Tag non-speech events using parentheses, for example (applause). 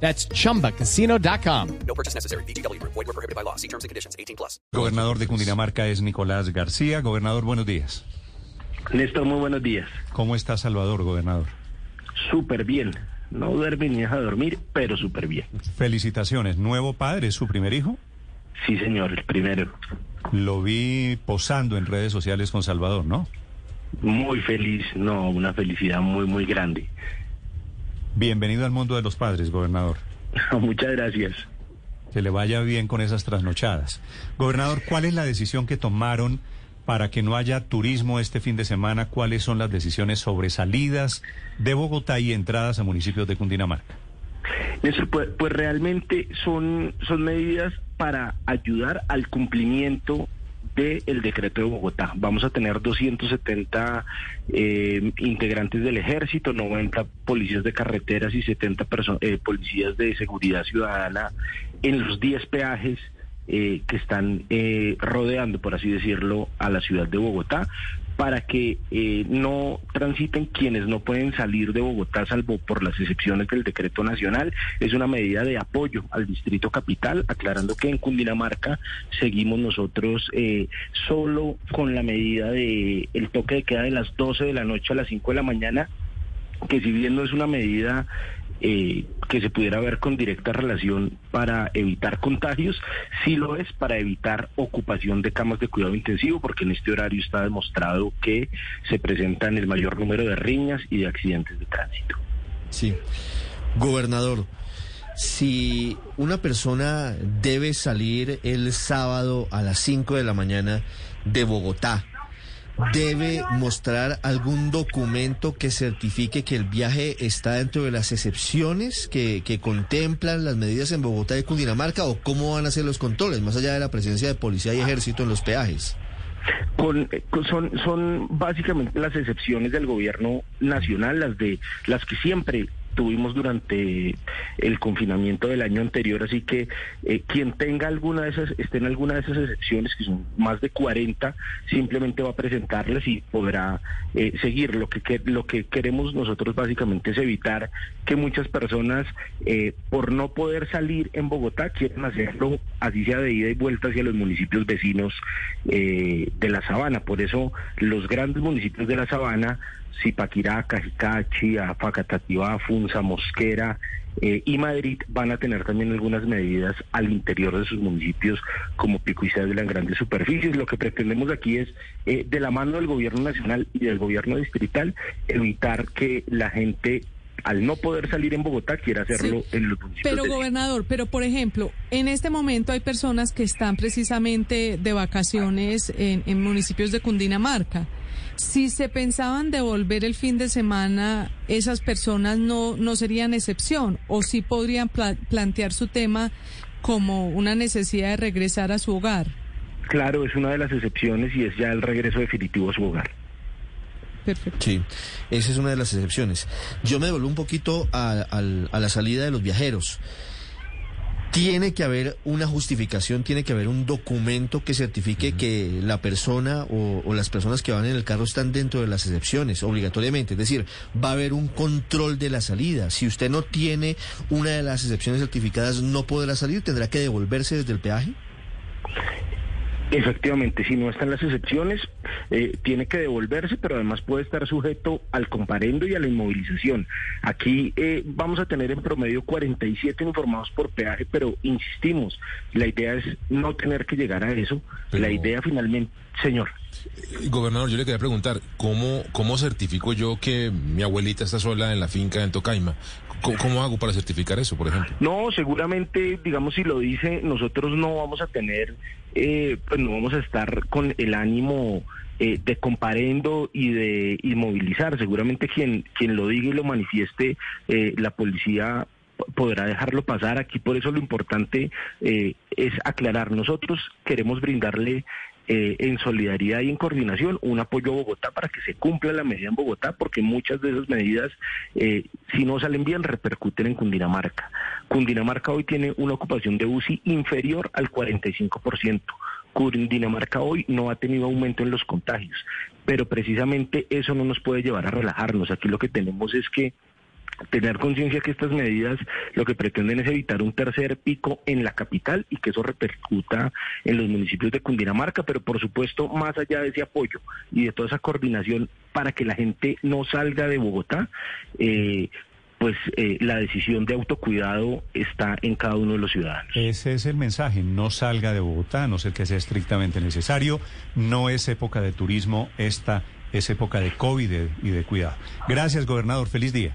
That's chumbacasino.com. No purchase necessary. BGW. Void were prohibited by law. See terms and conditions. 18 plus. Gobernador de Cundinamarca es Nicolás García. Gobernador, buenos días. Néstor, muy buenos días. ¿Cómo está Salvador, gobernador? Súper bien. No duerme ni deja dormir, pero súper bien. Felicitaciones. ¿Nuevo padre? ¿Es su primer hijo? Sí, señor, el primero. Lo vi posando en redes sociales con Salvador, ¿no? Muy feliz, no, una felicidad muy, muy grande. Bienvenido al mundo de los padres, gobernador. (laughs) Muchas gracias. Que le vaya bien con esas trasnochadas. Gobernador, ¿cuál es la decisión que tomaron para que no haya turismo este fin de semana? ¿Cuáles son las decisiones sobre salidas de Bogotá y entradas a municipios de Cundinamarca? Néstor, pues, pues realmente son, son medidas para ayudar al cumplimiento del decreto de Bogotá. Vamos a tener 270 eh, integrantes del ejército, 90 policías de carreteras y 70 perso- eh, policías de seguridad ciudadana en los 10 peajes eh, que están eh, rodeando, por así decirlo, a la ciudad de Bogotá para que eh, no transiten quienes no pueden salir de Bogotá, salvo por las excepciones del decreto nacional. Es una medida de apoyo al distrito capital, aclarando que en Cundinamarca seguimos nosotros eh, solo con la medida de el toque de queda de las 12 de la noche a las 5 de la mañana, que si bien no es una medida eh, que se pudiera ver con directa relación para evitar contagios, sí lo es para evitar ocupación de camas de cuidado intensivo, porque en este horario está demostrado que se presentan el mayor número de riñas y de accidentes de tránsito. Sí. Gobernador, si una persona debe salir el sábado a las 5 de la mañana de Bogotá, debe mostrar algún documento que certifique que el viaje está dentro de las excepciones que, que contemplan las medidas en Bogotá y Cundinamarca o cómo van a ser los controles, más allá de la presencia de policía y ejército en los peajes. Con, eh, son, son básicamente las excepciones del gobierno nacional, las de las que siempre tuvimos durante el confinamiento del año anterior, así que eh, quien tenga alguna de esas, esté en alguna de esas excepciones, que son más de 40, simplemente va a presentarlas y podrá eh, seguir. Lo que, lo que queremos nosotros básicamente es evitar que muchas personas, eh, por no poder salir en Bogotá, quieran hacerlo así sea de ida y vuelta hacia los municipios vecinos eh, de la sabana. Por eso los grandes municipios de la sabana, Zipaquirá, Cajicachi, Facatativá, Funza, Mosquera eh, y Madrid van a tener también algunas medidas al interior de sus municipios como Pico y Cédula en grandes superficies. Lo que pretendemos aquí es, eh, de la mano del gobierno nacional y del gobierno distrital, evitar que la gente al no poder salir en Bogotá quiera hacerlo Sí. en los municipios Pero gobernador, pero por ejemplo, en este momento hay personas que están precisamente de vacaciones en, en municipios de Cundinamarca. Si se pensaban devolver el fin de semana, esas personas no, no serían excepción o sí podrían pla- plantear su tema como una necesidad de regresar a su hogar. Claro, es una de las excepciones y es ya el regreso definitivo a su hogar. Perfecto. Sí, esa es una de las excepciones. Yo me devuelvo un poquito a, al- a la salida de los viajeros. Tiene que haber una justificación, tiene que haber un documento que certifique que la persona o, o las personas que van en el carro están dentro de las excepciones, obligatoriamente. Es decir, va a haber un control de la salida. Si usted no tiene una de las excepciones certificadas, no podrá salir, tendrá que devolverse desde el peaje. Efectivamente, si no están las excepciones, eh, tiene que devolverse, pero además puede estar sujeto al comparendo y a la inmovilización. Aquí eh, vamos a tener en promedio 47 informados por peaje, pero insistimos, la idea es no tener que llegar a eso. Pero- La idea finalmente, señor. Eh, Gobernador, yo le quería preguntar, ¿cómo, ¿cómo certifico yo que mi abuelita está sola en la finca en Tocaima? ¿Cómo, hago para certificar eso, por ejemplo? No, seguramente, digamos, si lo dice, nosotros no vamos a tener, eh, pues no vamos a estar con el ánimo eh, de comparendo y de inmovilizar. Seguramente quien, quien lo diga y lo manifieste, eh, la policía podrá dejarlo pasar. Aquí por eso lo importante eh, es aclarar. Nosotros queremos brindarle eh, en solidaridad y en coordinación un apoyo a Bogotá para que se cumpla la medida en Bogotá, porque muchas de esas medidas, eh, si no salen bien, repercuten en Cundinamarca. Cundinamarca hoy tiene una ocupación de UCI inferior al 45%. Cundinamarca hoy no ha tenido aumento en los contagios, pero precisamente eso no nos puede llevar a relajarnos. Aquí lo que tenemos es que tener conciencia que estas medidas lo que pretenden es evitar un tercer pico en la capital y que eso repercuta en los municipios de Cundinamarca, pero por supuesto más allá de ese apoyo y de toda esa coordinación para que la gente no salga de Bogotá, eh, pues eh, la decisión de autocuidado está en cada uno de los ciudadanos. Ese es el mensaje, no salga de Bogotá, a no ser que sea estrictamente necesario, no es época de turismo, esta es época de COVID y de cuidado. Gracias, gobernador, feliz día.